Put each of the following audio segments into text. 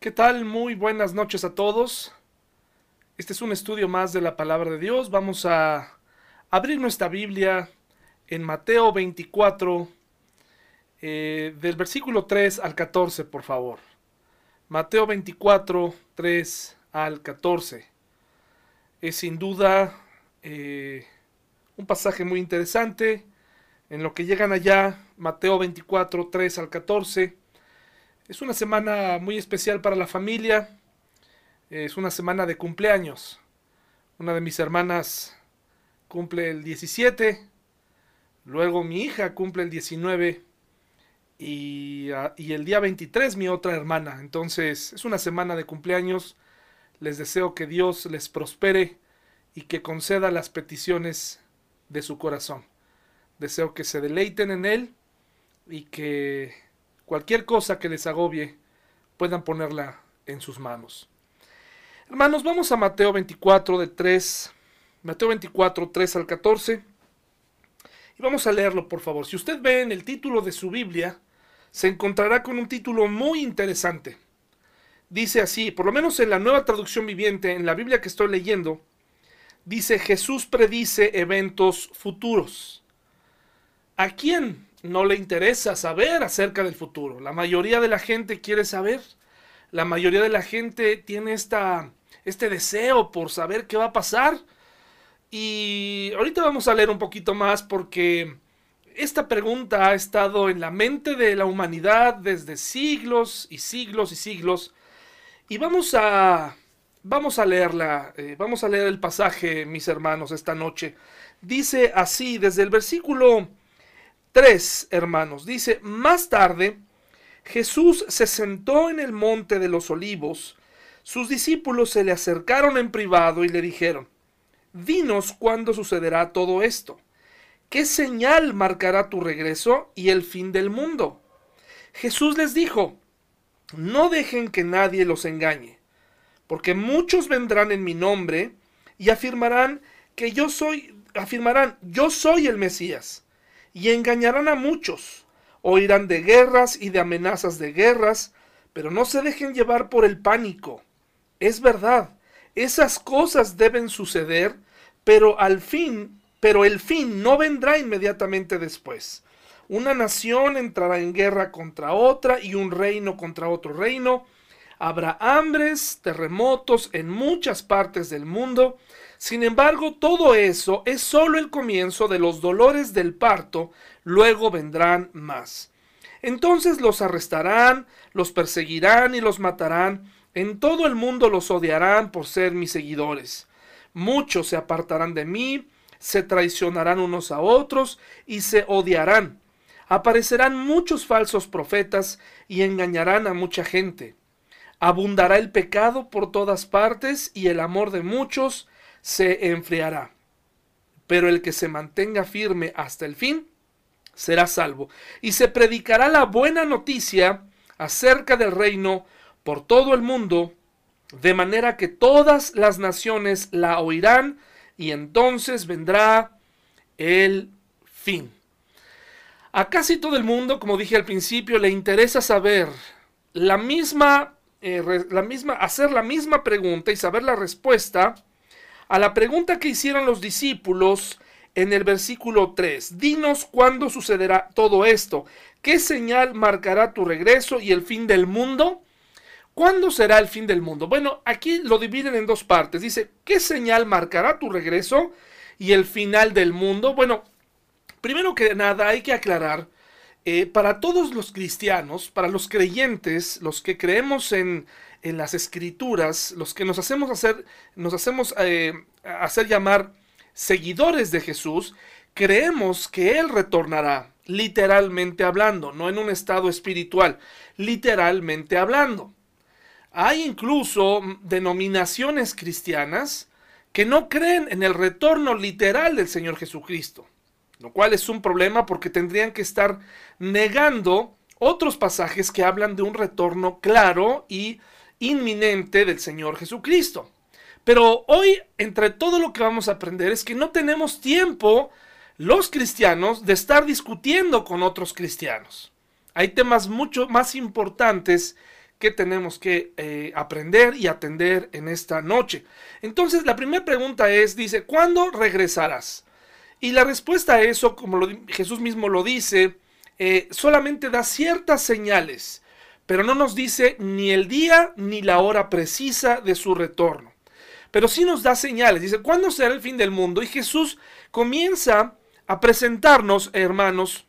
¿Qué tal? Muy buenas noches a todos. Este es un estudio más de la palabra de Dios. Vamos a abrir nuestra Biblia en Mateo 24, eh, del versículo 3 al 14, por favor. Mateo 24, 3 al 14. Es sin duda eh, un pasaje muy interesante. En lo que llegan allá, Mateo 24, 3 al 14. Es una semana muy especial para la familia. Es una semana de cumpleaños. Una de mis hermanas cumple el 17. Luego mi hija cumple el 19. Y, ah, y, el día 23 mi otra hermana. Entonces es una semana de cumpleaños. Les deseo que Dios les prospere y que conceda las peticiones de su corazón. Deseo que se deleiten en Él y que cualquier cosa que les agobie, puedan ponerla en sus manos. Hermanos, vamos a Mateo 24 de 3, Mateo 24, 3 al 14. Y vamos a leerlo, por favor. Si usted ve en el título de su Biblia, se encontrará con un título muy interesante. Dice así, por lo menos en la nueva traducción viviente, en la Biblia que estoy leyendo, dice Jesús predice eventos futuros. ¿A quién no le interesa saber acerca del futuro. La mayoría de la gente quiere saber. La mayoría de la gente tiene esta, este deseo por saber qué va a pasar. Y ahorita vamos a leer un poquito más porque esta pregunta ha estado en la mente de la humanidad desde siglos y siglos y siglos. Y vamos a, vamos a leerla, eh, vamos a leer el pasaje, mis hermanos, esta noche. Dice así, desde el versículo Tres, hermanos. Dice, más tarde, Jesús se sentó en el monte de los olivos. Sus discípulos se le acercaron en privado y le dijeron, Dinos cuándo sucederá todo esto. ¿Qué señal marcará tu regreso y el fin del mundo? Jesús les dijo, No dejen que nadie los engañe, porque muchos vendrán en mi nombre y afirmarán que yo soy, afirmarán, yo soy el Mesías y engañarán a muchos. Oirán de guerras y de amenazas de guerras, pero no se dejen llevar por el pánico. Es verdad, esas cosas deben suceder, pero al fin, pero el fin no vendrá inmediatamente después. Una nación entrará en guerra contra otra y un reino contra otro reino. Habrá hambres, terremotos en muchas partes del mundo sin embargo, todo eso es solo el comienzo de los dolores del parto, luego vendrán más. Entonces los arrestarán, los perseguirán y los matarán. En todo el mundo los odiarán por ser mis seguidores. Muchos se apartarán de mí, se traicionarán unos a otros y se odiarán. Aparecerán muchos falsos profetas y engañarán a mucha gente. Abundará el pecado por todas partes y el amor de muchos se enfriará. Pero el que se mantenga firme hasta el fin será salvo. Y se predicará la buena noticia acerca del reino por todo el mundo, de manera que todas las naciones la oirán y entonces vendrá el fin. A casi todo el mundo, como dije al principio, le interesa saber la misma, eh, la misma, hacer la misma pregunta y saber la respuesta a la pregunta que hicieron los discípulos en el versículo 3. Dinos cuándo sucederá todo esto. ¿Qué señal marcará tu regreso y el fin del mundo? ¿Cuándo será el fin del mundo? Bueno, aquí lo dividen en dos partes. Dice, ¿qué señal marcará tu regreso y el final del mundo? Bueno, primero que nada hay que aclarar, eh, para todos los cristianos, para los creyentes, los que creemos en las escrituras, los que nos hacemos hacer, nos hacemos eh, hacer llamar seguidores de Jesús, creemos que Él retornará, literalmente hablando, no en un estado espiritual, literalmente hablando. Hay incluso denominaciones cristianas que no creen en el retorno literal del Señor Jesucristo, lo cual es un problema porque tendrían que estar negando otros pasajes que hablan de un retorno claro y inminente del Señor Jesucristo. Pero hoy, entre todo lo que vamos a aprender, es que no tenemos tiempo los cristianos de estar discutiendo con otros cristianos. Hay temas mucho más importantes que tenemos que eh, aprender y atender en esta noche. Entonces, la primera pregunta es, dice, ¿cuándo regresarás? Y la respuesta a eso, como Jesús mismo lo dice, eh, solamente da ciertas señales, pero no nos dice ni el día ni la hora precisa de su retorno. Pero sí nos da señales. Dice, ¿cuándo será el fin del mundo? Y Jesús comienza a presentarnos, hermanos,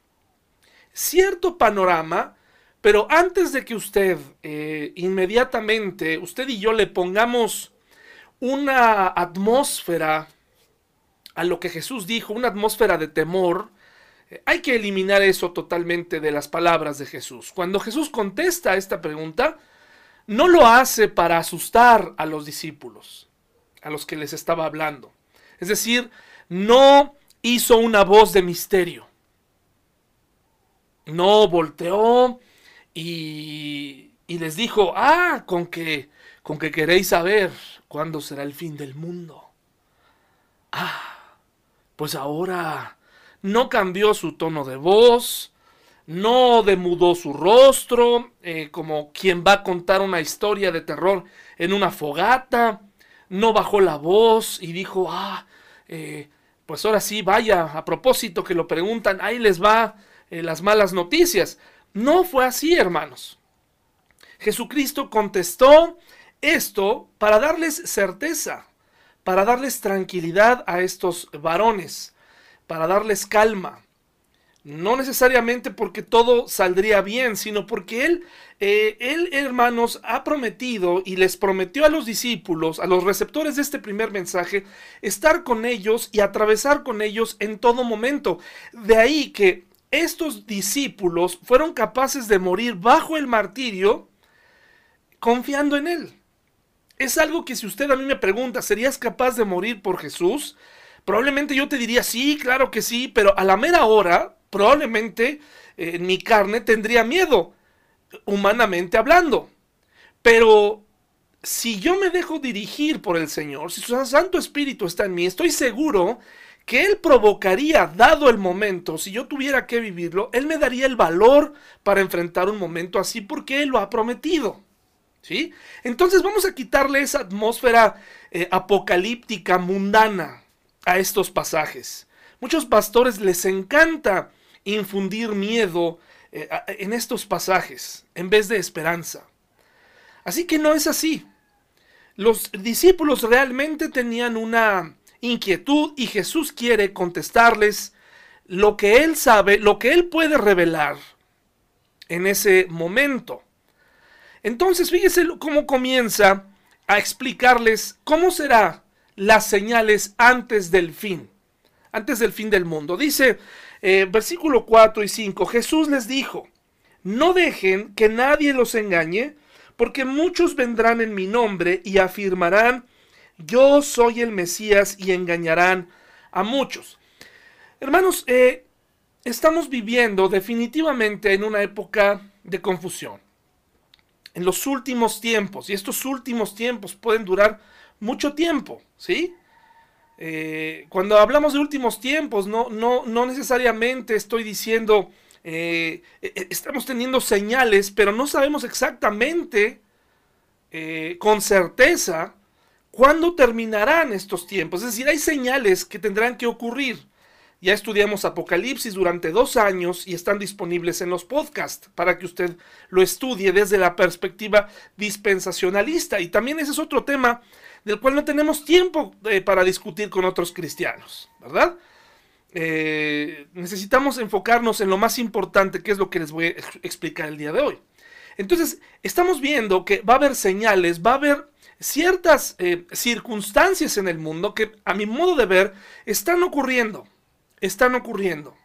cierto panorama, pero antes de que usted eh, inmediatamente, usted y yo le pongamos una atmósfera a lo que Jesús dijo, una atmósfera de temor, eh, hay que eliminar eso totalmente de las palabras de Jesús. Cuando Jesús contesta esta pregunta, no lo hace para asustar a los discípulos, a los que les estaba hablando. Es decir, no hizo una voz de misterio. No volteó y, les dijo, ah, con que, con que queréis saber cuándo será el fin del mundo. Ah, pues ahora no cambió su tono de voz, no demudó su rostro, eh, como quien va a contar una historia de terror en una fogata, no bajó la voz y dijo, ah, eh, pues ahora sí, vaya, a propósito que lo preguntan, ahí les va eh, las malas noticias. No fue así, hermanos. Jesucristo contestó esto para darles certeza, para darles tranquilidad a estos varones, para darles calma. No necesariamente porque todo saldría bien, sino porque Él, eh, Él, hermanos, ha prometido y les prometió a los discípulos, a los receptores de este primer mensaje, estar con ellos y atravesar con ellos en todo momento. De ahí que estos discípulos fueron capaces de morir bajo el martirio confiando en Él. Es algo que si usted a mí me pregunta, ¿serías capaz de morir por Jesús? Probablemente yo te diría, sí, claro que sí, pero a la mera hora probablemente eh, mi carne tendría miedo, humanamente hablando. Pero si yo me dejo dirigir por el Señor, si su Santo Espíritu está en mí, estoy seguro que Él provocaría, dado el momento, si yo tuviera que vivirlo, Él me daría el valor para enfrentar un momento así porque Él lo ha prometido. ¿Sí? Entonces vamos a quitarle esa atmósfera eh, apocalíptica, mundana a estos pasajes. Muchos pastores les encanta infundir miedo eh, en estos pasajes en vez de esperanza. Así que no es así. Los discípulos realmente tenían una inquietud y Jesús quiere contestarles lo que él sabe, lo que él puede revelar en ese momento. Entonces, fíjese cómo comienza a explicarles cómo será las señales antes del fin, antes del fin del mundo. Dice eh, versículo 4 y 5, Jesús les dijo, no dejen que nadie los engañe, porque muchos vendrán en mi nombre y afirmarán, yo soy el Mesías y engañarán a muchos. Hermanos, eh, estamos viviendo definitivamente en una época de confusión. En los últimos tiempos, y estos últimos tiempos pueden durar mucho tiempo, ¿sí? Eh, cuando hablamos de últimos tiempos, no, no, no necesariamente estoy diciendo, eh, eh, estamos teniendo señales, pero no sabemos exactamente con certeza cuándo terminarán estos tiempos. Es decir, hay señales que tendrán que ocurrir. Ya estudiamos Apocalipsis durante dos años y están disponibles en los podcasts para que usted lo estudie desde la perspectiva dispensacionalista. Y también ese es otro tema del cual no tenemos tiempo eh, para discutir con otros cristianos, ¿verdad? Eh, necesitamos enfocarnos en lo más importante, que es lo que les voy a explicar el día de hoy. Entonces, estamos viendo que va a haber señales, va a haber ciertas eh, circunstancias en el mundo que, a mi modo de ver, están ocurriendo. Están ocurriendo.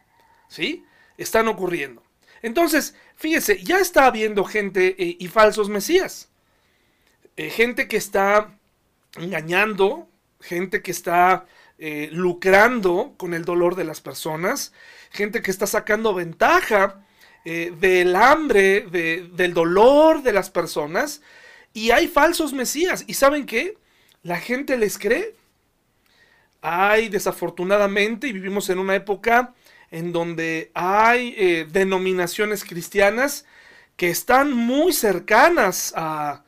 ¿Sí? Están ocurriendo. Entonces, fíjese, ya está habiendo gente y falsos mesías. gente que está engañando, gente que está eh, lucrando con el dolor de las personas, gente que está sacando ventaja eh, del hambre, del dolor de las personas, y hay falsos mesías. ¿Y saben qué? La gente les cree. Hay desafortunadamente, y vivimos en una época en donde hay eh, denominaciones cristianas que están muy cercanas a,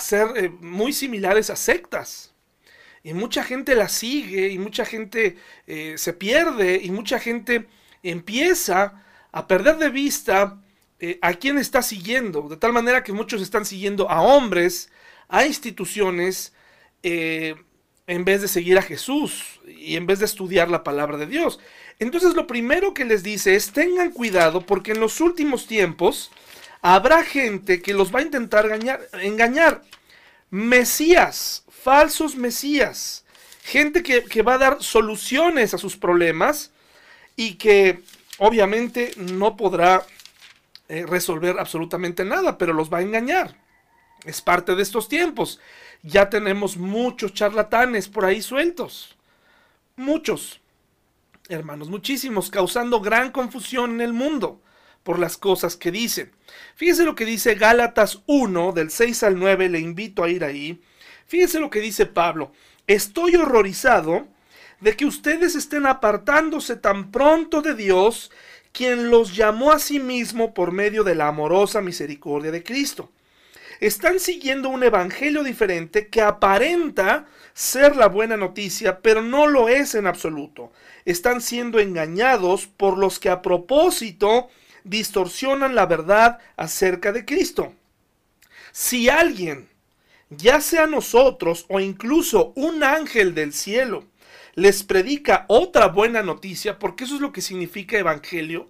ser eh, muy similares a sectas. Y mucha gente la sigue y mucha gente eh, se pierde y mucha gente empieza a perder de vista a quién está siguiendo. De tal manera que muchos están siguiendo a hombres, a instituciones, en vez de seguir a Jesús y en vez de estudiar la palabra de Dios. Entonces lo primero que les dice es tengan cuidado porque en los últimos tiempos habrá gente que los va a intentar engañar. engañar. Mesías, falsos mesías, gente que, va a dar soluciones a sus problemas y que obviamente no podrá eh, resolver absolutamente nada, pero los va a engañar. Es parte de estos tiempos. Ya tenemos muchos charlatanes por ahí sueltos. Muchos hermanos, muchísimos, causando gran confusión en el mundo por las cosas que dicen. Fíjese lo que dice Gálatas 1, del 6 al 9, le invito a ir ahí. Fíjese lo que dice Pablo. Estoy horrorizado de que ustedes estén apartándose tan pronto de Dios, quien los llamó a sí mismo por medio de la amorosa misericordia de Cristo. Están siguiendo un evangelio diferente que aparenta ser la buena noticia, pero no lo es en absoluto. Están siendo engañados por los que a propósito distorsionan la verdad acerca de Cristo. Si alguien, ya sea nosotros o incluso un ángel del cielo, les predica otra buena noticia, porque eso es lo que significa evangelio,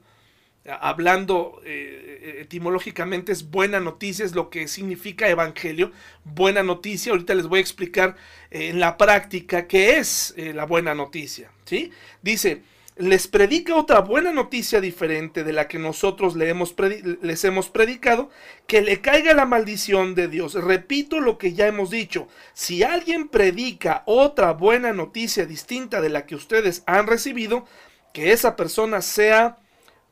hablando eh, etimológicamente es buena noticia, es lo que significa evangelio, buena noticia, ahorita les voy a explicar eh, en la práctica qué es eh, la buena noticia, ¿sí? Dice, les predica otra buena noticia diferente de la que nosotros le hemos les hemos predicado, que le caiga la maldición de Dios. Repito lo que ya hemos dicho, si alguien predica otra buena noticia distinta de la que ustedes han recibido, que esa persona sea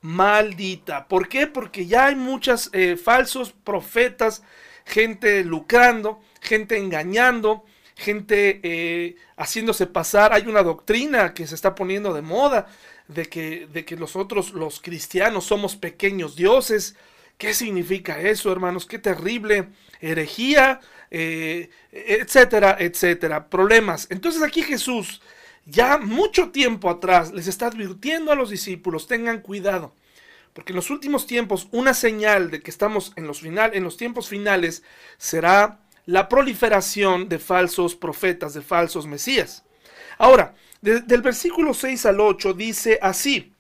maldita. ¿Por qué? Porque ya hay muchos eh, falsos profetas, gente lucrando, gente engañando, gente eh, haciéndose pasar. Hay una doctrina que se está poniendo de moda de que, de que nosotros los cristianos somos pequeños dioses. ¿Qué significa eso, hermanos? Qué terrible herejía, eh, etcétera, etcétera. Problemas. Entonces aquí Jesús ya mucho tiempo atrás les está advirtiendo a los discípulos, tengan cuidado, porque en los últimos tiempos una señal de que estamos en los, final, en los tiempos finales será la proliferación de falsos profetas, de falsos mesías. Ahora, del versículo 6 al 8 dice así,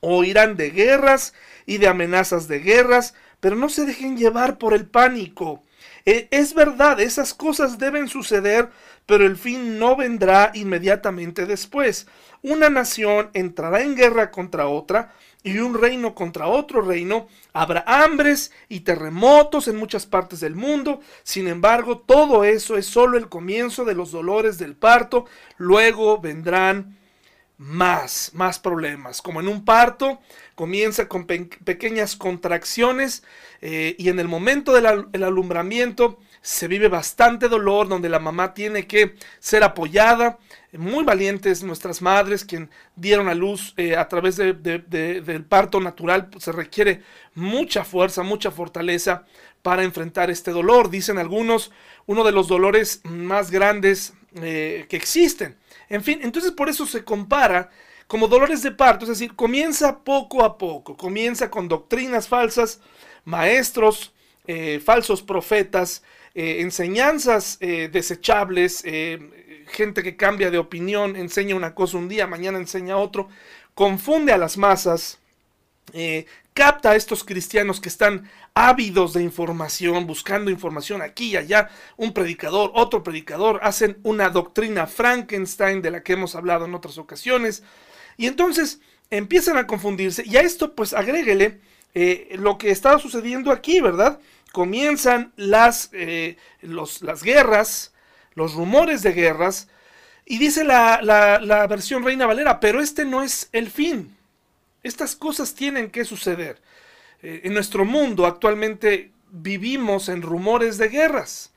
oirán de guerras y de amenazas de guerras, pero no se dejen llevar por el pánico. E, es verdad, esas cosas deben suceder, pero el fin no vendrá inmediatamente después. Una nación entrará en guerra contra otra y un reino contra otro reino. Habrá hambres y terremotos en muchas partes del mundo. Sin embargo, todo eso es solo el comienzo de los dolores del parto. Luego vendrán más, más problemas. Como en un parto, comienza con pequeñas contracciones eh, y en el momento del alumbramiento se vive bastante dolor, donde la mamá tiene que ser apoyada. Muy valientes nuestras madres, quien dieron a luz eh, a través del parto natural, pues, se requiere mucha fuerza, mucha fortaleza para enfrentar este dolor. Dicen algunos, uno de los dolores más grandes eh, que existen. En fin, entonces por eso se compara como dolores de parto, es decir, comienza poco a poco, comienza con doctrinas falsas, maestros, eh, falsos profetas, eh, enseñanzas eh, desechables, gente que cambia de opinión, enseña una cosa un día, mañana enseña otro, confunde a las masas, capta a estos cristianos que están ávidos de información, buscando información aquí y allá, un predicador, otro predicador, hacen una doctrina Frankenstein de la que hemos hablado en otras ocasiones, y entonces empiezan a confundirse, y a esto pues agréguele eh, lo que estaba sucediendo aquí, ¿verdad? Comienzan las, eh, las guerras, los rumores de guerras, y dice la, la versión Reina Valera, pero este no es el fin. Estas cosas tienen que suceder. Eh, en nuestro mundo actualmente vivimos en rumores de guerras,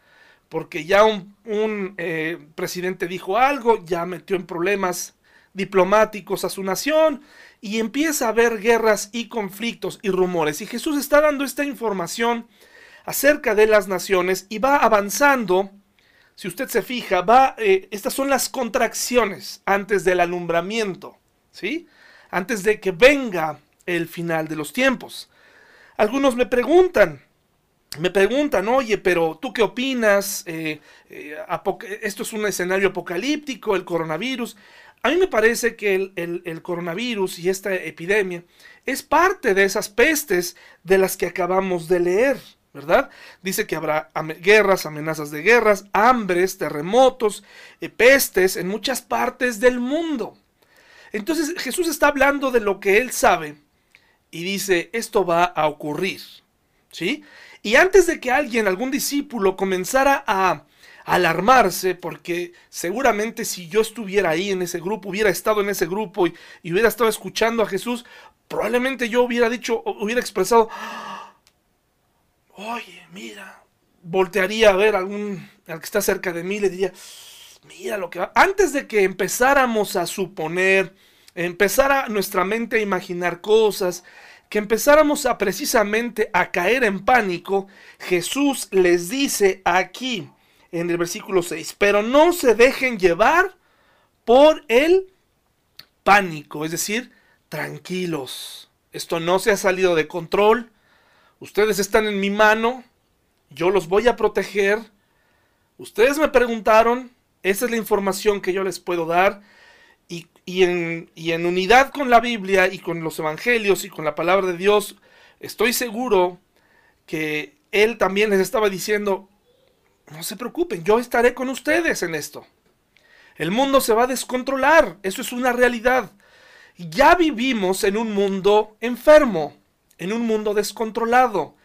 porque ya un, eh, presidente dijo algo, ya metió en problemas diplomáticos a su nación y empieza a haber guerras y conflictos y rumores. Y Jesús está dando esta información acerca de las naciones y va avanzando. Si usted se fija, va, eh, estas son las contracciones antes del alumbramiento, ¿sí? Antes de que venga el final de los tiempos. Algunos me preguntan, me preguntan, oye, pero tú qué opinas? Eh, eh, esto es un escenario apocalíptico, el coronavirus. A mí me parece que el, coronavirus y esta epidemia es parte de esas pestes de las que acabamos de leer, ¿verdad? Dice que habrá guerras, amenazas de guerras, hambres, terremotos, eh, pestes en muchas partes del mundo. Entonces Jesús está hablando de lo que él sabe y dice, esto va a ocurrir, ¿sí? Y antes de que alguien, algún discípulo, comenzara a alarmarse, porque seguramente si yo estuviera ahí en ese grupo, hubiera estado en ese grupo y, hubiera estado escuchando a Jesús, probablemente yo hubiera dicho, hubiera expresado, oye, mira, voltearía a ver a algún, al que está cerca de mí, le diría, mira lo que va. Antes de que empezáramos a suponer, empezara nuestra mente a imaginar cosas, que empezáramos a precisamente a caer en pánico, Jesús les dice aquí en el versículo 6, pero no se dejen llevar por el pánico, es decir, tranquilos. Esto no se ha salido de control. Ustedes están en mi mano. Yo los voy a proteger. Ustedes me preguntaron. Esa es la información que yo les puedo dar y, en, en unidad con la Biblia y con los evangelios y con la palabra de Dios, estoy seguro que Él también les estaba diciendo, no se preocupen, yo estaré con ustedes en esto. El mundo se va a descontrolar, eso es una realidad. Ya vivimos en un mundo enfermo, en un mundo descontrolado,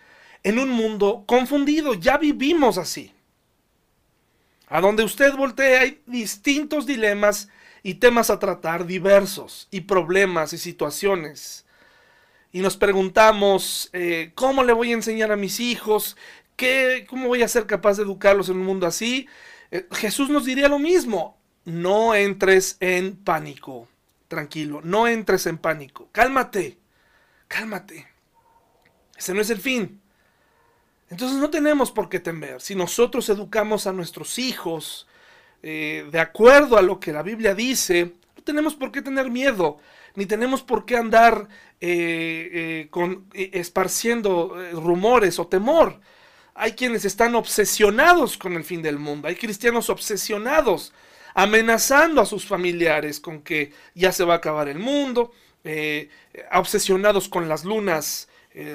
en un mundo confundido, ya vivimos así. A donde usted voltee hay distintos dilemas y temas a tratar diversos y problemas y situaciones. Y nos preguntamos, eh, ¿cómo le voy a enseñar a mis hijos? ¿Qué, ¿Cómo voy a ser capaz de educarlos en un mundo así? Eh, Jesús nos diría lo mismo, no entres en pánico, tranquilo, no entres en pánico, cálmate, cálmate. Ese no es el fin. Entonces no tenemos por qué temer. Si nosotros educamos a nuestros hijos eh, de acuerdo a lo que la Biblia dice, no tenemos por qué tener miedo, ni tenemos por qué andar eh, eh, con, esparciendo rumores o temor. Hay quienes están obsesionados con el fin del mundo, hay cristianos obsesionados, amenazando a sus familiares con que ya se va a acabar el mundo, obsesionados con las lunas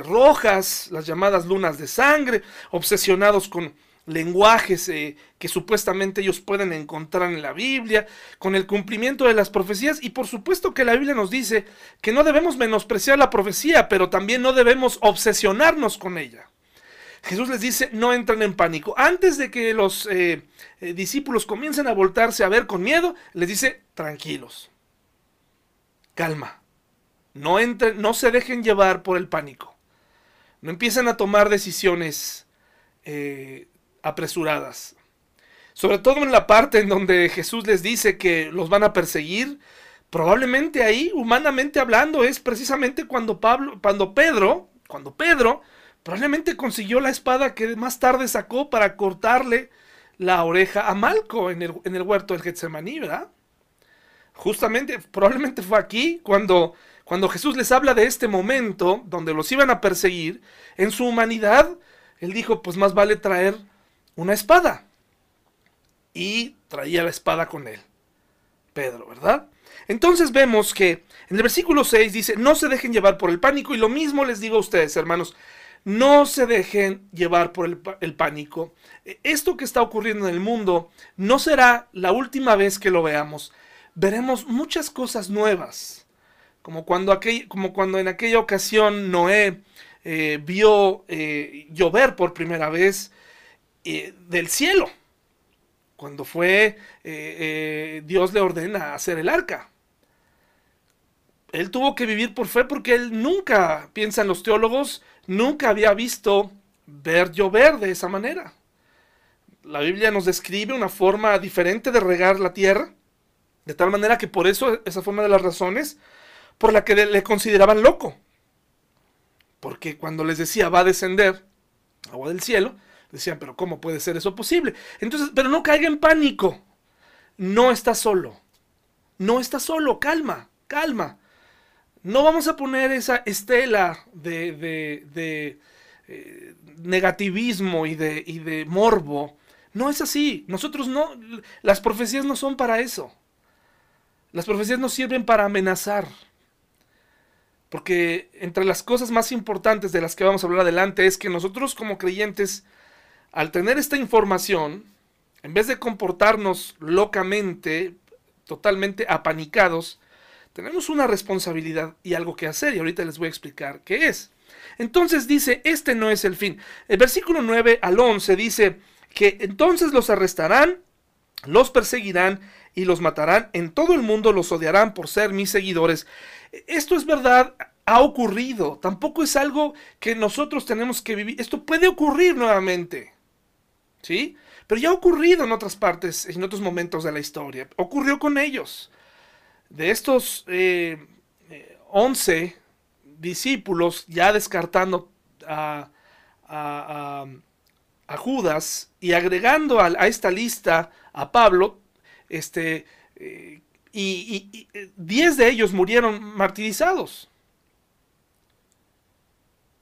rojas, las llamadas lunas de sangre, obsesionados con lenguajes eh, que supuestamente ellos pueden encontrar en la Biblia, con el cumplimiento de las profecías y por supuesto que la Biblia nos dice que no debemos menospreciar la profecía, pero también no debemos obsesionarnos con ella. Jesús les dice, no entren en pánico. Antes de que los eh, eh, discípulos comiencen a voltarse a ver con miedo, les dice, tranquilos, calma, no, entren, no se dejen llevar por el pánico, no empiecen a tomar decisiones apresuradas. Sobre todo en la parte en donde Jesús les dice que los van a perseguir, probablemente ahí, humanamente hablando, es precisamente cuando Pablo, cuando Pedro, cuando Pedro probablemente consiguió la espada que más tarde sacó para cortarle la oreja a Malco en el, en el huerto del Getsemaní, ¿verdad? Justamente, probablemente fue aquí cuando, cuando Jesús les habla de este momento donde los iban a perseguir, en su humanidad, él dijo, pues más vale traer una espada. Y traía la espada con él. Pedro, ¿verdad? Entonces vemos que en el versículo 6 dice, no se dejen llevar por el pánico. Y lo mismo les digo a ustedes, hermanos, no se dejen llevar por el, el, pánico. Esto que está ocurriendo en el mundo no será la última vez que lo veamos. Veremos muchas cosas nuevas. Como cuando, aquel, como cuando en aquella ocasión Noé eh, vio eh, llover por primera vez eh, del cielo, cuando fue, Dios le ordena hacer el arca. Él tuvo que vivir por fe porque él nunca, piensan los teólogos, nunca había visto ver llover de esa manera. La Biblia nos describe una forma diferente de regar la tierra, De tal manera que por eso esa fue una de las razones por la que le consideraban loco. Porque cuando les decía va a descender agua del cielo, decían, pero ¿cómo puede ser eso posible? Entonces, pero no caiga en pánico. No está solo. No está solo, calma, calma. No vamos a poner esa estela de, de, eh, negativismo y de, y de morbo. No es así. Nosotros no, las profecías no son para eso. Las profecías no sirven para amenazar. Porque entre las cosas más importantes de las que vamos a hablar adelante es que nosotros como creyentes, al tener esta información, en vez de comportarnos locamente, totalmente apanicados, tenemos una responsabilidad y algo que hacer y ahorita les voy a explicar qué es. Entonces dice, este no es el fin. El versículo 9 al 11 dice que entonces los arrestarán, los perseguirán y los matarán. En todo el mundo los odiarán por ser mis seguidores. Esto es verdad, ha ocurrido. Tampoco es algo que nosotros tenemos que vivir. Esto puede ocurrir nuevamente. ¿Sí? Pero ya ha ocurrido en otras partes, en otros momentos de la historia. Ocurrió con ellos. De estos eh, 11 discípulos, ya descartando a, Judas y agregando a, esta lista a Pablo, este, eh, y, 10 de ellos murieron martirizados.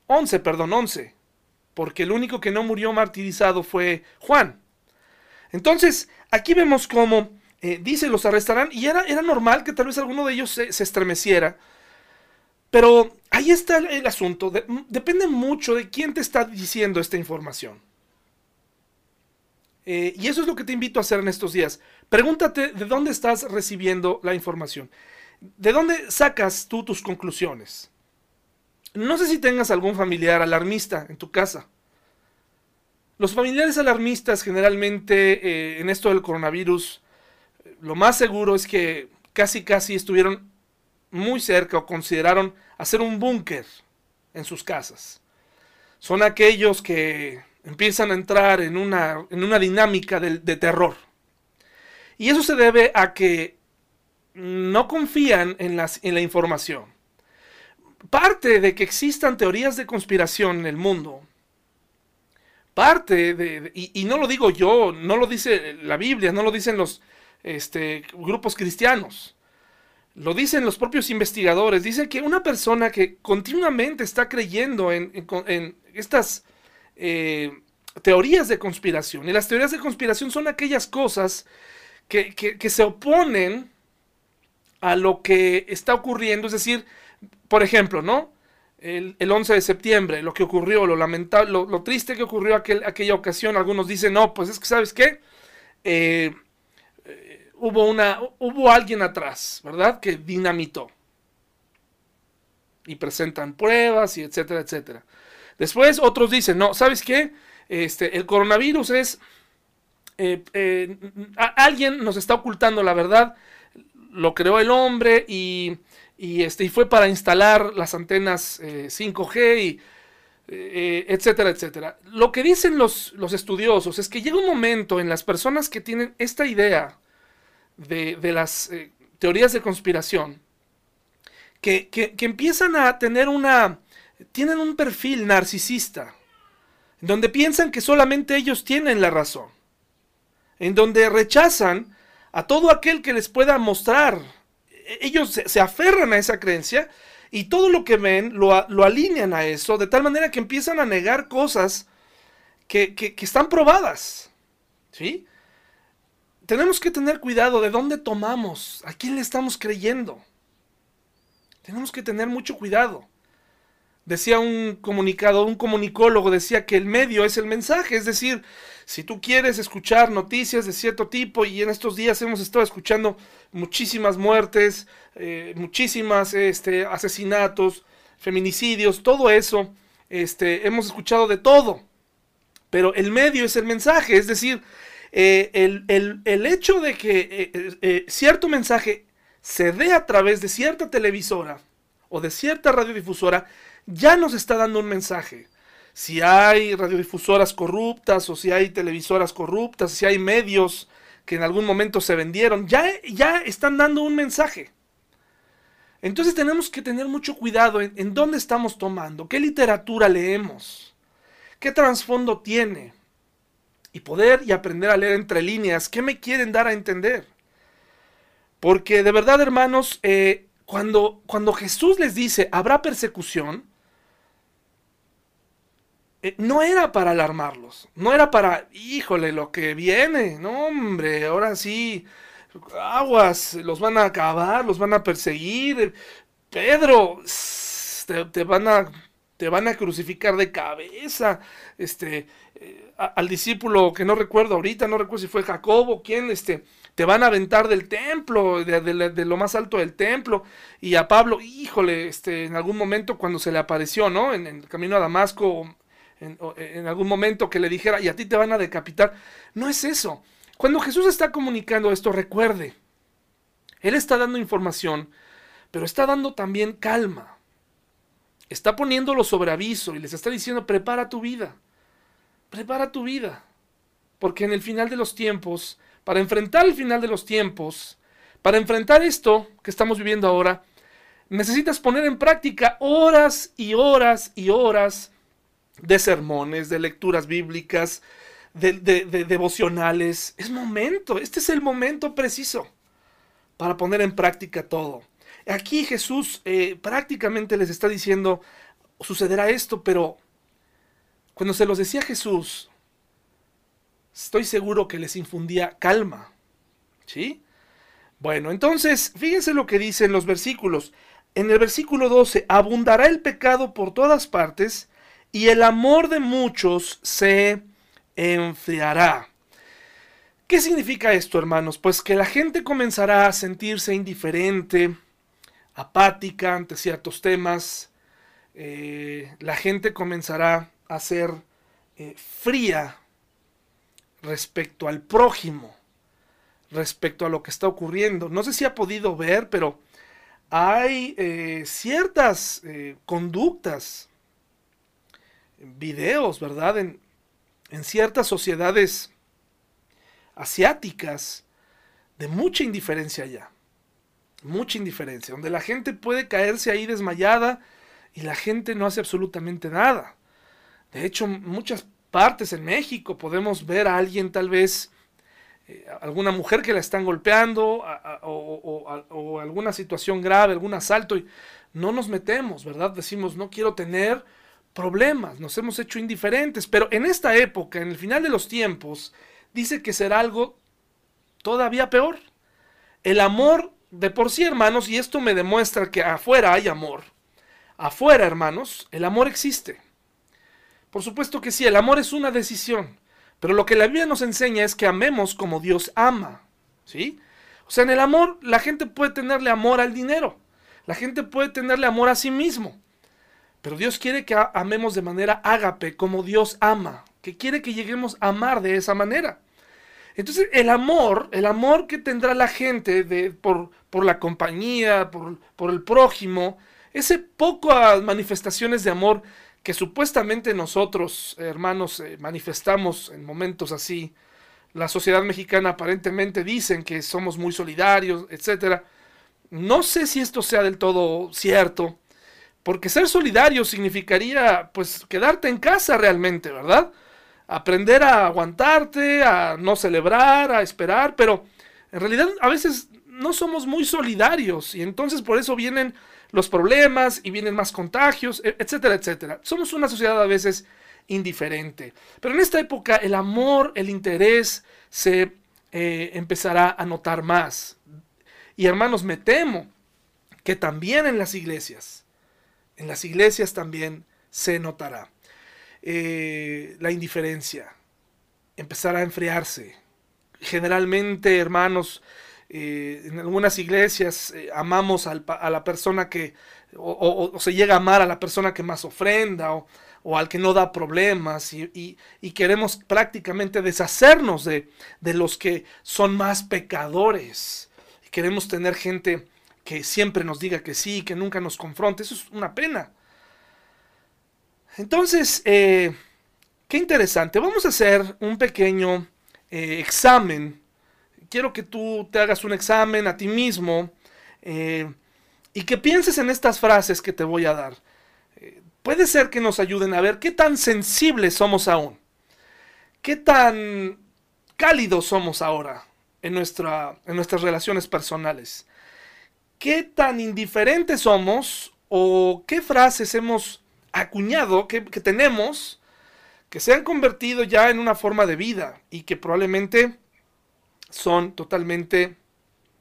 11, perdón, 11. Porque el único que no murió martirizado fue Juan. Entonces, aquí vemos cómo eh, dice, los arrestarán, y era, era normal que tal vez alguno de ellos se, estremeciera, pero ahí está el, asunto, depende mucho de quién te está diciendo esta información. Eh, y eso es lo que te invito a hacer en estos días. Pregúntate de dónde estás recibiendo la información. ¿De dónde sacas tú tus conclusiones? No sé si tengas algún familiar alarmista en tu casa. Los familiares alarmistas generalmente eh, en esto del coronavirus, lo más seguro es que casi casi estuvieron muy cerca o consideraron hacer un búnker en sus casas. Son aquellos que empiezan a entrar en una, en una dinámica de terror. Y eso se debe a que no confían en, las, en la información. Parte de que existan teorías de conspiración en el mundo parte de, y, no lo digo yo, no lo dice la Biblia, no lo dicen los este, grupos cristianos, lo dicen los propios investigadores, dice que una persona que continuamente está creyendo en, estas eh, teorías de conspiración, y las teorías de conspiración son aquellas cosas que, se oponen a lo que está ocurriendo, es decir, por ejemplo, ¿no? el, 11 de septiembre, lo que ocurrió, lo lamentable, lo, triste que ocurrió aquel, aquella ocasión. Algunos dicen, no, pues es que, ¿sabes qué? Eh, eh, hubo, una, hubo alguien atrás, ¿verdad? Que dinamitó. Y presentan pruebas y etcétera, etcétera. Después otros dicen, no, ¿sabes qué? Este, el coronavirus es... Eh, alguien nos está ocultando la verdad, lo creó el hombre y y, este, y fue para instalar las antenas 5G eh, y eh, etcétera, etcétera. Lo que dicen los, los, estudiosos es que llega un momento en las personas que tienen esta idea de, las eh, teorías de conspiración, que, que, empiezan a tener una, tienen un perfil narcisista, donde piensan que solamente ellos tienen la razón, en donde rechazan a todo aquel que les pueda mostrar ellos se, aferran a esa creencia y todo lo que ven lo, alinean a eso, de tal manera que empiezan a negar cosas que, están probadas. ¿Sí? Tenemos que tener cuidado de dónde tomamos, a quién le estamos creyendo. Tenemos que tener mucho cuidado. Decía un comunicado, un comunicólogo decía que el medio es el mensaje, es decir, si tú quieres escuchar noticias de cierto tipo, y en estos días hemos estado escuchando muchísimas muertes, eh, muchísimas este, asesinatos, feminicidios, todo eso, este, hemos escuchado de todo. Pero el medio es el mensaje, es decir, eh, el, hecho de que eh, cierto mensaje se dé a través de cierta televisora o de cierta radiodifusora, ya nos está dando un mensaje si hay radiodifusoras corruptas o si hay televisoras corruptas, si hay medios que en algún momento se vendieron, ya, ya están dando un mensaje. Entonces tenemos que tener mucho cuidado en, en dónde estamos tomando, qué literatura leemos, qué trasfondo tiene, y poder y aprender a leer entre líneas, qué me quieren dar a entender. Porque de verdad, hermanos, eh, cuando, cuando Jesús les dice, habrá persecución, eh, no era para alarmarlos, no era para, híjole, lo que viene, no hombre, ahora sí, aguas, los van a acabar, los van a perseguir, Pedro, te, van a te van a crucificar de cabeza, este, eh, al discípulo que no recuerdo ahorita, no recuerdo si fue Jacobo, quién, este, te van a aventar del templo, de, lo más alto del templo, y a Pablo, híjole, este, en algún momento cuando se le apareció, ¿no? En, el camino a Damasco, en, algún momento que le dijera, y a ti te van a decapitar. No es eso. Cuando Jesús está comunicando esto, recuerde, Él está dando información, pero está dando también calma. Está poniéndolo sobre aviso y les está diciendo, prepara tu vida, prepara tu vida. Porque en el final de los tiempos, para enfrentar el final de los tiempos, para enfrentar esto que estamos viviendo ahora, necesitas poner en práctica horas y horas y horas de sermones, de lecturas bíblicas, de, devocionales. Es momento, este es el momento preciso para poner en práctica todo. Aquí Jesús eh, prácticamente les está diciendo, sucederá esto, pero cuando se los decía Jesús, estoy seguro que les infundía calma. ¿Sí? Bueno, entonces, fíjense lo que dicen los versículos. En el versículo 12, abundará el pecado por todas partes y el amor de muchos se enfriará. ¿Qué significa esto, hermanos? Pues que la gente comenzará a sentirse indiferente, apática ante ciertos temas, eh, la gente comenzará a ser eh, fría respecto al prójimo, respecto a lo que está ocurriendo. No sé si ha podido ver, pero hay eh, ciertas conductas, videos, ¿verdad? En, ciertas sociedades asiáticas de mucha indiferencia ya mucha indiferencia, donde la gente puede caerse ahí desmayada y la gente no hace absolutamente nada. De hecho, muchas partes en México podemos ver a alguien tal vez, eh, alguna mujer que la están golpeando o, alguna situación grave, algún asalto y no nos metemos, ¿verdad? Decimos, no quiero tener problemas, nos hemos hecho indiferentes, pero en esta época, en el final de los tiempos, dice que será algo todavía peor. El amor de por sí, hermanos, y esto me demuestra que afuera hay amor. Afuera, hermanos, el amor existe. Por supuesto que sí, el amor es una decisión. Pero lo que la Biblia nos enseña es que amemos como Dios ama. ¿Sí? O sea, en el amor la gente puede tenerle amor al dinero. La gente puede tenerle amor a sí mismo. Pero Dios quiere que amemos de manera ágape, como Dios ama. Que quiere que lleguemos a amar de esa manera. Entonces, el amor, el amor que tendrá la gente de, por, por la compañía, por, por el prójimo, ese pocas manifestaciones de amor que supuestamente nosotros, hermanos, eh, manifestamos en momentos así. La sociedad mexicana aparentemente dicen que somos muy solidarios, etc. No sé si esto sea del todo cierto, porque ser solidario significaría pues quedarte en casa realmente, ¿verdad? aprender a aguantarte, a no celebrar, a esperar, pero en realidad a veces no somos muy solidarios y entonces por eso vienen los problemas y vienen más contagios, e, etcétera, etcétera. Somos una sociedad a veces indiferente. Pero en esta época el amor, el interés se eh, empezará a notar más. Y hermanos, me temo que también en las iglesias, en las iglesias también se notará. Eh, la indiferencia, empezar a enfriarse. Generalmente, hermanos, eh, en algunas iglesias eh, amamos a la persona que, o, se llega a amar a la persona que más ofrenda, o, al que no da problemas, y, queremos prácticamente deshacernos de, de, los que son más pecadores. Queremos tener gente que siempre nos diga que sí, que nunca nos confronte. Eso es una pena. Entonces, eh, qué interesante. Vamos a hacer un pequeño eh, examen quiero que tú te hagas un examen a ti mismo eh, y que pienses en estas frases que te voy a dar. Puede ser que nos ayuden a ver qué tan sensibles somos aún, qué tan cálidos somos ahora en, nuestra, en nuestras relaciones personales, qué tan indiferentes somos o qué frases hemos acuñado, que, tenemos, que se han convertido ya en una forma de vida y que probablemente son totalmente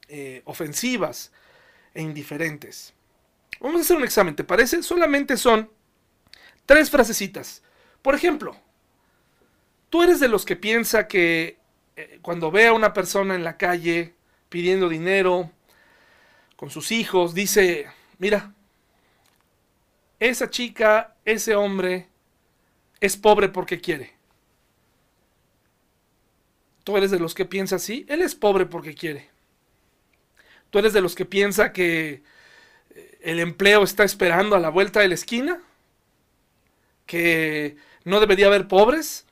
eh, ofensivas e indiferentes. Vamos a hacer un examen, ¿te parece? Solamente son tres frasecitas. Por ejemplo, tú eres de los que piensa que eh, cuando ve a una persona en la calle pidiendo dinero con sus hijos, dice, mira, esa chica, ese hombre, es pobre porque quiere. Tú eres de los que piensa así, él es pobre porque quiere. Tú eres de los que piensa que eh, el empleo está esperando a la vuelta de la esquina, que no debería haber pobres.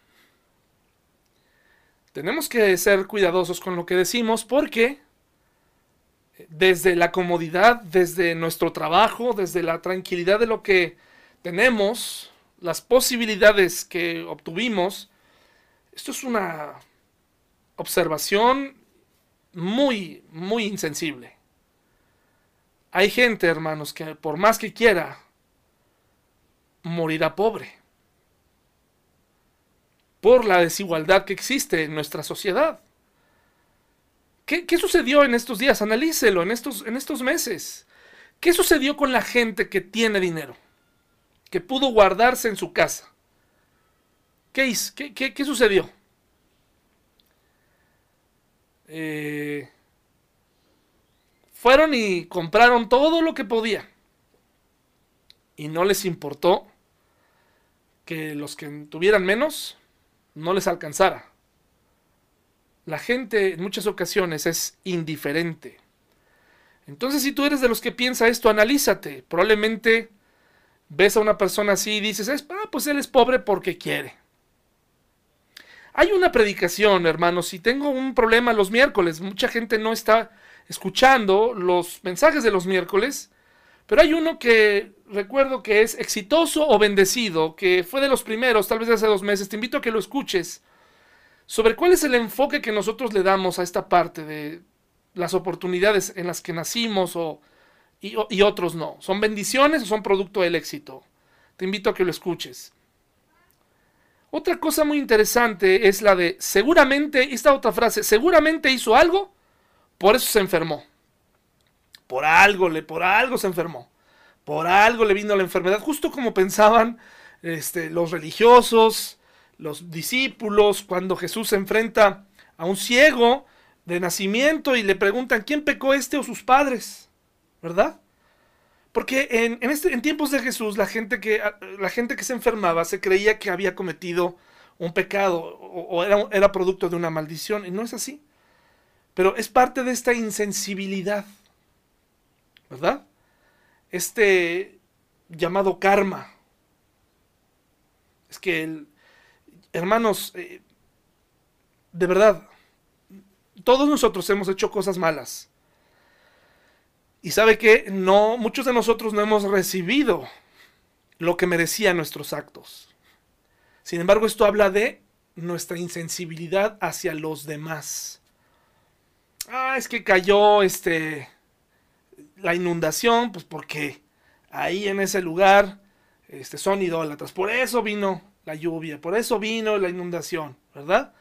Tenemos que ser cuidadosos con lo que decimos porque desde la comodidad, desde nuestro trabajo, desde la tranquilidad de lo que tenemos, las posibilidades que obtuvimos, esto es una observación muy, muy insensible. Hay gente, hermanos, que por más que quiera, morirá pobre. Por la desigualdad que existe en nuestra sociedad. ¿Qué, qué sucedió en estos días? Analícelo en estos, en estos meses. ¿Qué sucedió con la gente que tiene dinero? Que pudo guardarse en su casa. ¿Qué, qué, qué sucedió? Eh, fueron y compraron todo lo que podían. Y no les importó que los que tuvieran menos no les alcanzara. La gente en muchas ocasiones es indiferente. Entonces si tú eres de los que piensa esto, analízate. Probablemente ves a una persona así y dices, ah, pues él es pobre porque quiere. Hay una predicación, hermanos, si tengo un problema los miércoles, mucha gente no está escuchando los mensajes de los miércoles, pero hay uno que recuerdo que es exitoso o bendecido, que fue de los primeros, tal vez hace dos meses, te invito a que lo escuches, sobre cuál es el enfoque que nosotros le damos a esta parte de las oportunidades en las que nacimos o, y, otros no. ¿Son bendiciones o son producto del éxito? Te invito a que lo escuches. Otra cosa muy interesante es la de seguramente, esta otra frase, seguramente hizo algo, por eso se enfermó. Por algo, le, por algo se enfermó. Por algo le vino la enfermedad, justo como pensaban este, los religiosos, los discípulos, cuando Jesús se enfrenta a un ciego de nacimiento y le preguntan, ¿quién pecó este o sus padres? ¿Verdad? Porque en, este, en tiempos de Jesús, la gente, que, la gente que se enfermaba se creía que había cometido un pecado o, era, era producto de una maldición, y no es así. Pero es parte de esta insensibilidad, ¿verdad? Este llamado karma. Es que, hermanos, eh, de verdad, todos nosotros hemos hecho cosas malas. Y sabe que no, muchos de nosotros no hemos recibido lo que merecían nuestros actos. Sin embargo, esto habla de nuestra insensibilidad hacia los demás. Ah, es que cayó este la inundación, pues porque ahí en ese lugar este, son idólatras. Por eso vino la lluvia, por eso vino la inundación, ¿verdad?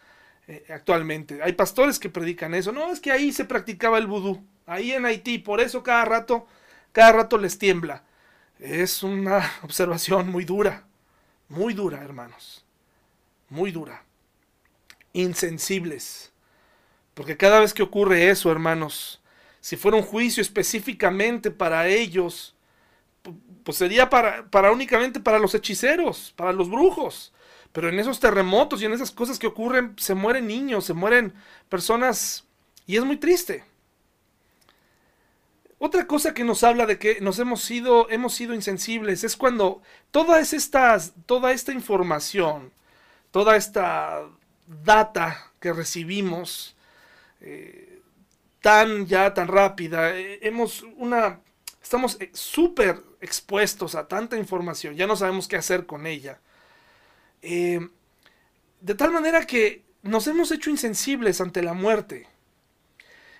Eh, actualmente. Hay pastores que predican eso. No, es que ahí se practicaba el vudú ahí en Haití, por eso cada rato, cada rato les tiembla. Es una observación muy dura, muy dura, hermanos, muy dura. Insensibles. Porque cada vez que ocurre eso, hermanos, si fuera un juicio específicamente para ellos, pues sería para, para únicamente para los hechiceros, para los brujos. Pero en esos terremotos y en esas cosas que ocurren, se mueren niños, se mueren personas, y es muy triste. Otra cosa que nos habla de que nos hemos sido, hemos sido insensibles es cuando todas estas, toda esta información, toda esta data que recibimos, eh, tan ya tan rápida. Eh, hemos una estamos eh, súper expuestos a tanta información, ya no sabemos qué hacer con ella. Eh, de tal manera que nos hemos hecho insensibles ante la muerte.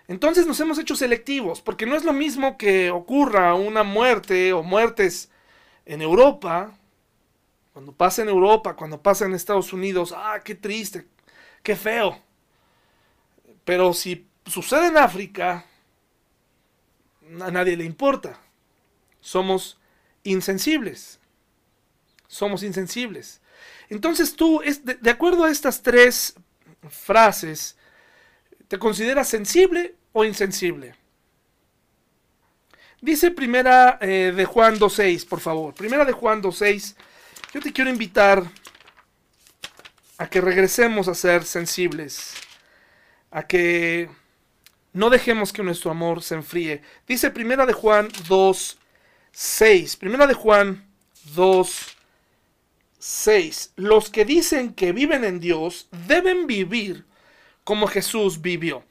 Entonces nos hemos hecho selectivos, porque no es lo mismo que ocurra una muerte o muertes en Europa, cuando pasa en Europa, cuando pasa en Estados Unidos, ah, qué triste, qué feo. Pero si sucede en África, a nadie le importa. Somos insensibles. Somos insensibles. Entonces tú, de, acuerdo a estas tres frases, ¿te consideras sensible o insensible? Dice primera eh, de Juan 2.6, por favor. Primera de Juan 2.6. Yo te quiero invitar a que regresemos a ser sensibles. A que no dejemos que nuestro amor se enfríe. Dice primera de Juan 2.6. Primera de Juan 2, 6. Los que dicen que viven en Dios deben vivir como Jesús vivió.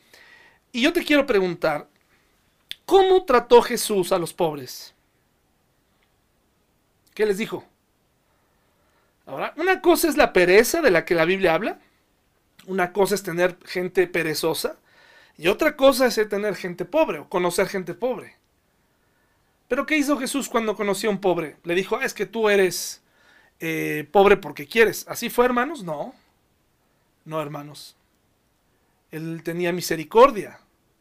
Y yo te quiero preguntar, ¿cómo trató Jesús a los pobres? ¿Qué les dijo? Ahora, una cosa es la pereza de la que la Biblia habla. Una cosa es tener gente perezosa. Y otra cosa es tener gente pobre o conocer gente pobre. Pero ¿qué hizo Jesús cuando conoció a un pobre? Le dijo, ah, es que tú eres eh, pobre porque quieres. ¿Así fue, hermanos? No. No, hermanos. Él tenía misericordia.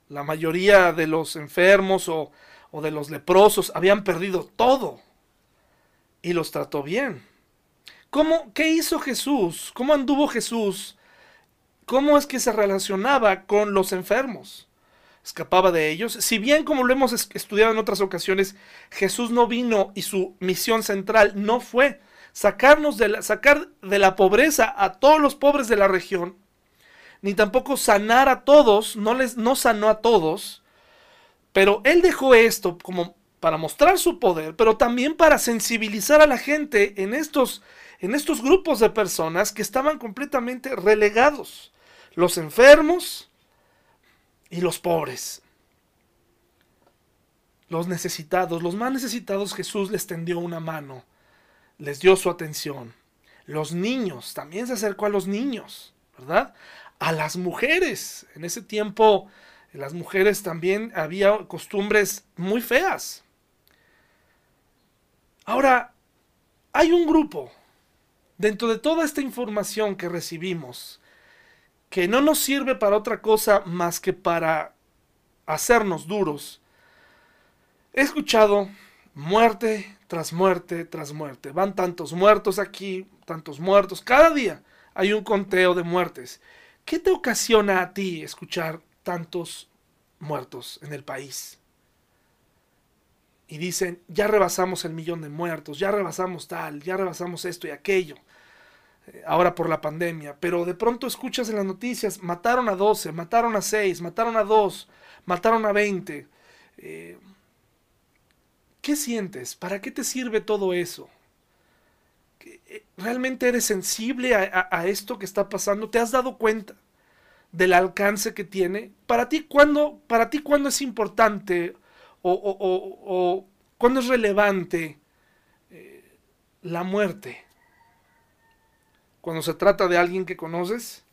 La mayoría de los enfermos o, o de los leprosos habían perdido todo. Y los trató bien. ¿Cómo, ¿Qué hizo Jesús? ¿Cómo anduvo Jesús? ¿Cómo es que se relacionaba con los enfermos? escapaba de ellos. Si bien, como lo hemos estudiado en otras ocasiones, Jesús no vino y su misión central no fue sacarnos de la, sacar de la pobreza a todos los pobres de la región, ni tampoco sanar a todos, no les no sanó a todos, pero él dejó esto como para mostrar su poder, pero también para sensibilizar a la gente en estos en estos grupos de personas que estaban completamente relegados, los enfermos y los pobres. Los necesitados, los más necesitados, Jesús les tendió una mano les dio su atención. Los niños, también se acercó a los niños, ¿verdad? A las mujeres. En ese tiempo, las mujeres también había costumbres muy feas. Ahora, hay un grupo, dentro de toda esta información que recibimos, que no nos sirve para otra cosa más que para hacernos duros. He escuchado muerte tras muerte tras muerte. Van tantos muertos aquí, tantos muertos. Cada día hay un conteo de muertes. ¿Qué te ocasiona a ti escuchar tantos muertos en el país? Y dicen, ya rebasamos el millón de muertos, ya rebasamos tal, ya rebasamos esto y aquello. Ahora por la pandemia. Pero de pronto escuchas en las noticias, mataron a 12, mataron a 6, mataron a 2, mataron a 20. Eh, ¿Qué sientes? ¿Para qué te sirve todo eso? Eh, ¿Realmente eres sensible a, esto que está pasando? ¿Te has dado cuenta del alcance que tiene? ¿Para ti cuándo, para ti, ¿cuándo es importante o, o, cuándo es relevante eh, la muerte? Cuando se trata de alguien que conoces,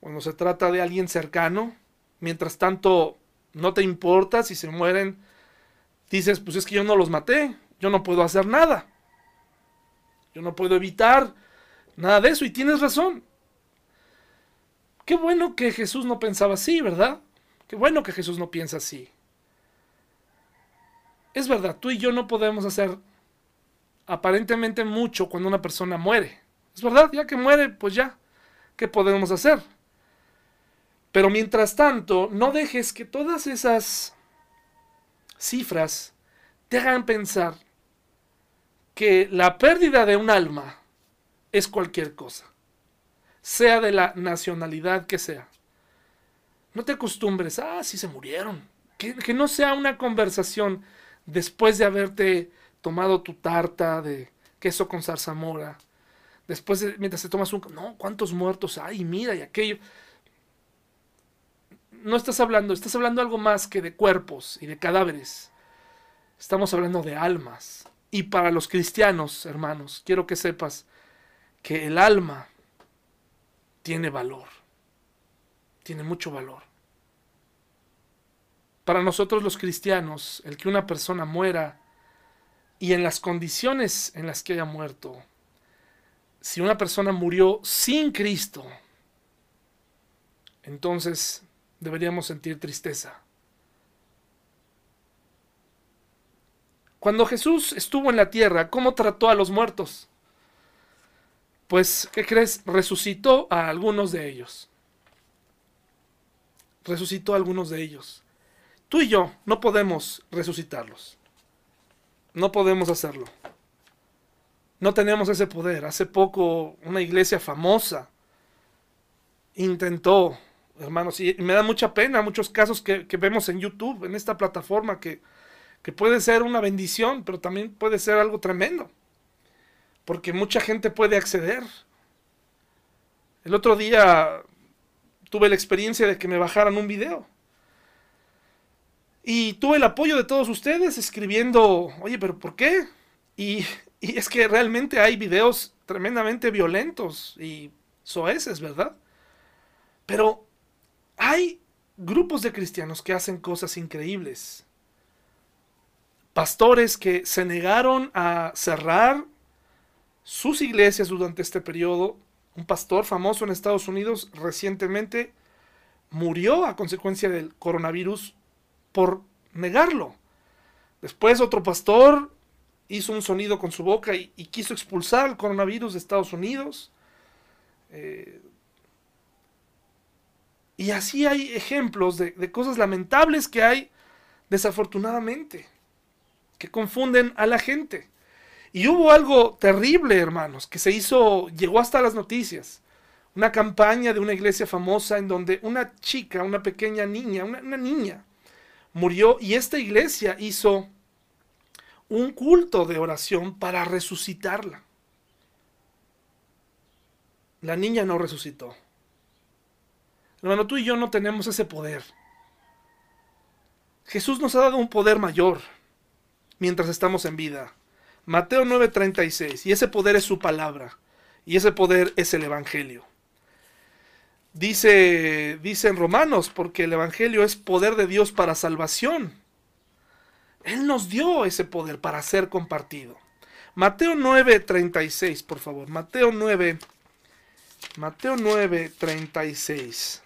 cuando se trata de alguien cercano, mientras tanto no te importa si se mueren dices, pues es que yo no los maté, yo no puedo hacer nada. Yo no puedo evitar nada de eso y tienes razón. Qué bueno que Jesús no pensaba así, ¿verdad? Qué bueno que Jesús no piensa así. Es verdad, tú y yo no podemos hacer aparentemente mucho cuando una persona muere. Es verdad, ya que muere, pues ya, ¿qué podemos hacer? Pero mientras tanto, no dejes que todas esas cifras te hagan pensar que la pérdida de un alma es cualquier cosa, sea de la nacionalidad que sea. No te acostumbres, ah, sí se murieron. Que, que no sea una conversación después de haberte tomado tu tarta de queso con zarzamora. Después, de, mientras te tomas un... No, ¿cuántos muertos hay? Mira, y aquello no estás hablando, estás hablando algo más que de cuerpos y de cadáveres. Estamos hablando de almas. Y para los cristianos, hermanos, quiero que sepas que el alma tiene valor. Tiene mucho valor. Para nosotros los cristianos, el que una persona muera y en las condiciones en las que haya muerto, si una persona murió sin Cristo, entonces deberíamos sentir tristeza. Cuando Jesús estuvo en la tierra, ¿cómo trató a los muertos? Pues, ¿qué crees? Resucitó a algunos de ellos. Resucitó a algunos de ellos. Tú y yo no podemos resucitarlos. No podemos hacerlo. No tenemos ese poder. Hace poco una iglesia famosa intentó, hermanos, y me da mucha pena muchos casos que, que vemos en YouTube, en esta plataforma que que puede ser una bendición, pero también puede ser algo tremendo, porque mucha gente puede acceder. El otro día tuve la experiencia de que me bajaran un video. Y tuve el apoyo de todos ustedes escribiendo, oye, pero ¿por qué? Y, y es que realmente hay videos tremendamente violentos y soeces, ¿verdad? Pero hay grupos de cristianos que hacen cosas increíbles pastores que se negaron a cerrar sus iglesias durante este periodo. Un pastor famoso en Estados Unidos recientemente murió a consecuencia del coronavirus por negarlo. Después otro pastor hizo un sonido con su boca y, quiso expulsar el coronavirus de Estados Unidos. Eh, y así hay ejemplos de cosas lamentables que hay desafortunadamente que confunden a la gente. Y hubo algo terrible, hermanos, que se hizo, llegó hasta las noticias. Una campaña de una iglesia famosa en donde una chica, una pequeña niña, una, niña, murió y esta iglesia hizo un culto de oración para resucitarla. La niña no resucitó. Hermano, tú y yo no tenemos ese poder. Jesús nos ha dado un poder mayor mientras estamos en vida. Mateo 9:36, y ese poder es su palabra, y ese poder es el Evangelio. Dice, dice en Romanos, porque el Evangelio es poder de Dios para salvación. Él nos dio ese poder para ser compartido. Mateo 9:36, por favor. Mateo 9, Mateo 9:36.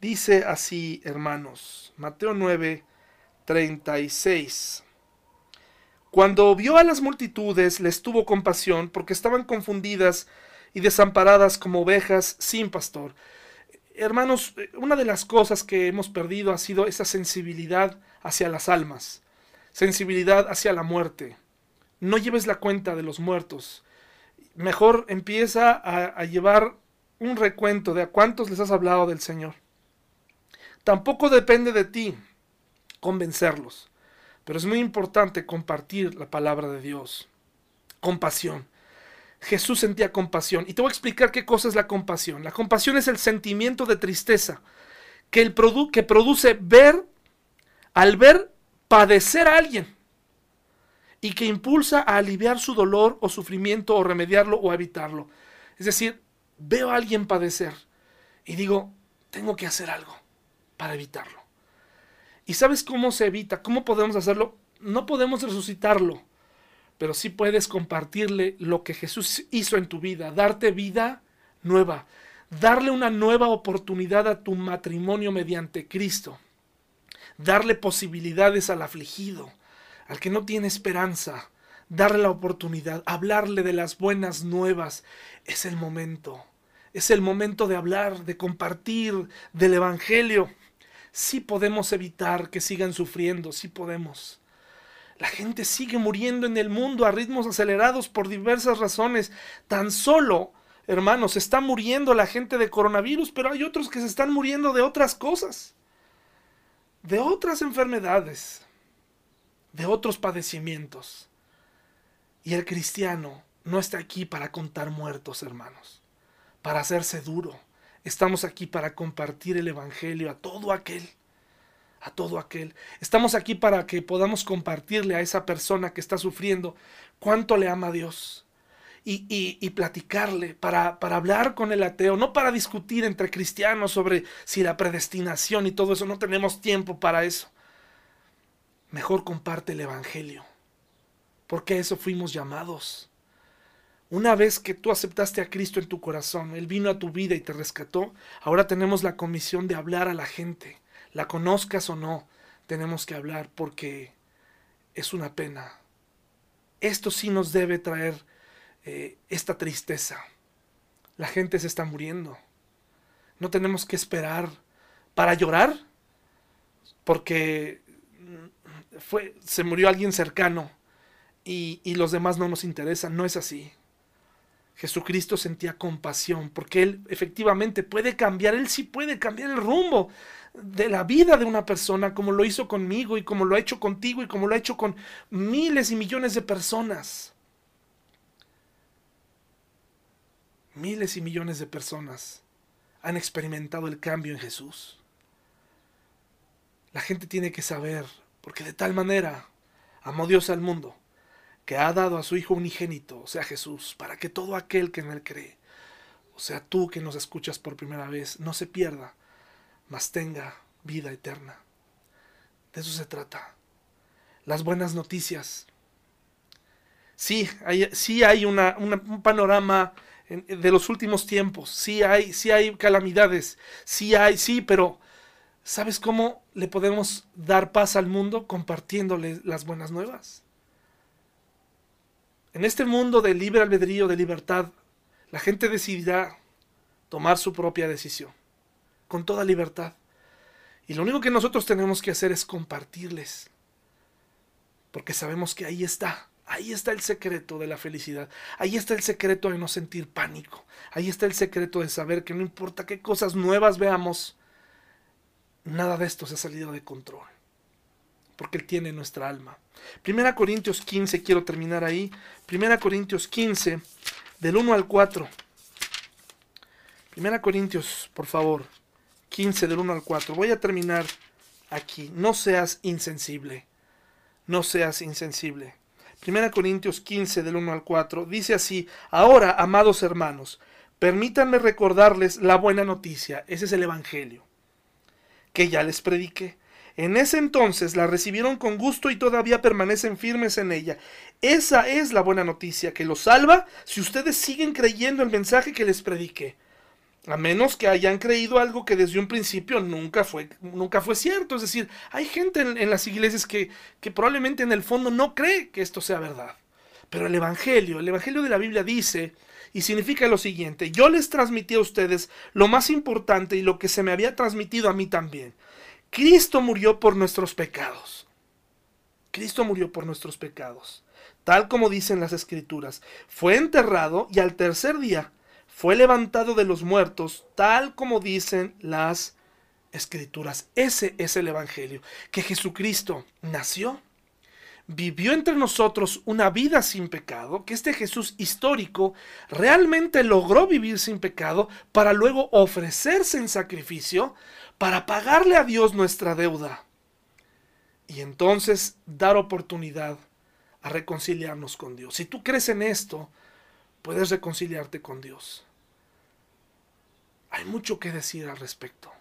Dice así, hermanos. Mateo 9, 36. Cuando vio a las multitudes, les tuvo compasión, porque estaban confundidas y desamparadas como ovejas sin pastor. Hermanos, una de las cosas que hemos perdido ha sido esa sensibilidad hacia las almas, sensibilidad hacia la muerte. No lleves la cuenta de los muertos. Mejor empieza a, llevar un recuento de a cuántos les has hablado del Señor. Tampoco depende de ti convencerlos. Pero es muy importante compartir la palabra de Dios. Compasión. Jesús sentía compasión. Y te voy a explicar qué cosa es la compasión. La compasión es el sentimiento de tristeza que, el que produce ver, al ver padecer a alguien y que impulsa a aliviar su dolor o sufrimiento o remediarlo o evitarlo. Es decir, veo a alguien padecer y digo, tengo que hacer algo para evitarlo. ¿Y sabes cómo se evita? ¿Cómo podemos hacerlo? No podemos resucitarlo, pero sí puedes compartirle lo que Jesús hizo en tu vida, darte vida nueva, darle una nueva oportunidad a tu matrimonio mediante Cristo, darle posibilidades al afligido, al que no tiene esperanza, darle la oportunidad, hablarle de las buenas nuevas. Es el momento, es el momento de hablar, de compartir del Evangelio sí podemos evitar que sigan sufriendo, sí podemos. La gente sigue muriendo en el mundo a ritmos acelerados por diversas razones. Tan solo, hermanos, está muriendo la gente de coronavirus, pero hay otros que se están muriendo de otras cosas, de otras enfermedades, de otros padecimientos. Y el cristiano no está aquí para contar muertos, hermanos, para hacerse duro. Estamos aquí para compartir el Evangelio a todo aquel, a todo aquel. Estamos aquí para que podamos compartirle a esa persona que está sufriendo cuánto le ama a Dios. Y, platicarle, para, para hablar con el ateo, no para discutir entre cristianos sobre si la predestinación y todo eso, no tenemos tiempo para eso. Mejor comparte el Evangelio, porque eso fuimos llamados. Una vez que tú aceptaste a Cristo en tu corazón, Él vino a tu vida y te rescató, ahora tenemos la comisión de hablar a la gente. La conozcas o no, tenemos que hablar porque es una pena. Esto sí nos debe traer eh, esta tristeza. La gente se está muriendo. No tenemos que esperar para llorar porque fue, se murió alguien cercano y, y los demás no nos interesan. No es así. Jesucristo sentía compasión, porque Él efectivamente puede cambiar, Él sí puede cambiar el rumbo de la vida de una persona, como lo hizo conmigo y como lo ha hecho contigo y como lo ha hecho con miles y millones de personas. Miles y millones de personas han experimentado el cambio en Jesús. La gente tiene que saber, porque de tal manera amó Dios al mundo que ha dado a su Hijo unigénito, o sea Jesús, para que todo aquel que en él cree, o sea tú que nos escuchas por primera vez, no se pierda, mas tenga vida eterna. De eso se trata. Las buenas noticias. Sí, hay, sí hay una, un panorama de los últimos tiempos. Sí hay, sí hay calamidades. Sí hay, sí, pero ¿sabes cómo le podemos dar paz al mundo compartiéndole las buenas nuevas? En este mundo de libre albedrío, de libertad, la gente decidirá tomar su propia decisión, con toda libertad. Y lo único que nosotros tenemos que hacer es compartirles, porque sabemos que ahí está, ahí está el secreto de la felicidad, ahí está el secreto de no sentir pánico, ahí está el secreto de saber que no importa qué cosas nuevas veamos, nada de esto se ha salido de control porque Él tiene nuestra alma. Primera Corintios 15, quiero terminar ahí. Primera Corintios 15, del 1 al 4. Primera Corintios, por favor, 15 del 1 al 4. Voy a terminar aquí. No seas insensible. No seas insensible. Primera Corintios 15 del 1 al 4 dice así, ahora, amados hermanos, permítanme recordarles la buena noticia, ese es el Evangelio, que ya les prediqué en ese entonces la recibieron con gusto y todavía permanecen firmes en ella. Esa es la buena noticia que los salva si ustedes siguen creyendo el mensaje que les prediqué. A menos que hayan creído algo que desde un principio nunca fue, nunca fue cierto. Es decir, hay gente en, las iglesias que, que probablemente en el fondo no cree que esto sea verdad. Pero el Evangelio, el Evangelio de la Biblia dice y significa lo siguiente, yo les transmití a ustedes lo más importante y lo que se me había transmitido a mí también, Cristo murió por nuestros pecados. Cristo murió por nuestros pecados, tal como dicen las escrituras. Fue enterrado y al tercer día fue levantado de los muertos, tal como dicen las escrituras. Ese es el Evangelio, que Jesucristo nació, vivió entre nosotros una vida sin pecado, que este Jesús histórico realmente logró vivir sin pecado para luego ofrecerse en sacrificio para pagarle a Dios nuestra deuda y entonces dar oportunidad a reconciliarnos con Dios. Si tú crees en esto, puedes reconciliarte con Dios. Hay mucho que decir al respecto.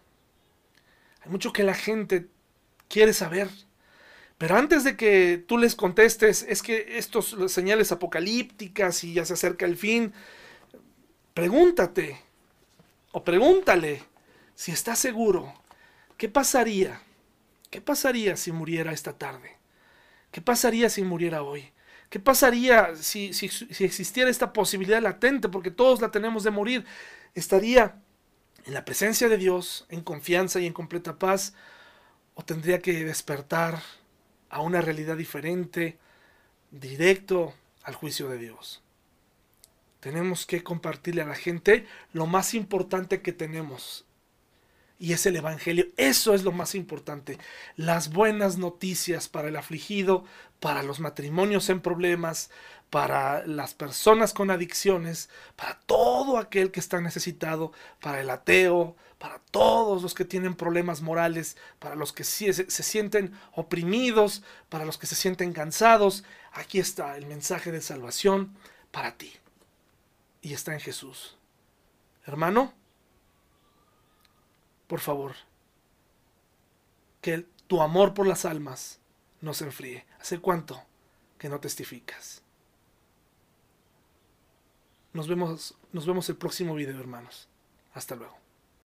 Hay mucho que la gente quiere saber. Pero antes de que tú les contestes, es que estos señales apocalípticas y ya se acerca el fin, pregúntate o pregúntale si está seguro, ¿qué pasaría? ¿Qué pasaría si muriera esta tarde? ¿Qué pasaría si muriera hoy? ¿Qué pasaría si, si, existiera esta posibilidad latente, porque todos la tenemos de morir? ¿Estaría en la presencia de Dios, en confianza y en completa paz? ¿O tendría que despertar a una realidad diferente, directo al juicio de Dios? Tenemos que compartirle a la gente lo más importante que tenemos, y es el Evangelio. Eso es lo más importante. Las buenas noticias para el afligido, para los matrimonios en problemas, para las personas con adicciones, para todo aquel que está necesitado, para el ateo, para todos los que tienen problemas morales, para los que se, se sienten oprimidos, para los que se sienten cansados. Aquí está el mensaje de salvación para ti. Y está en Jesús. Hermano, por favor, que tu amor por las almas no se enfríe. ¿Hace cuánto que no testificas? Nos vemos, nos vemos el próximo video, hermanos. Hasta luego.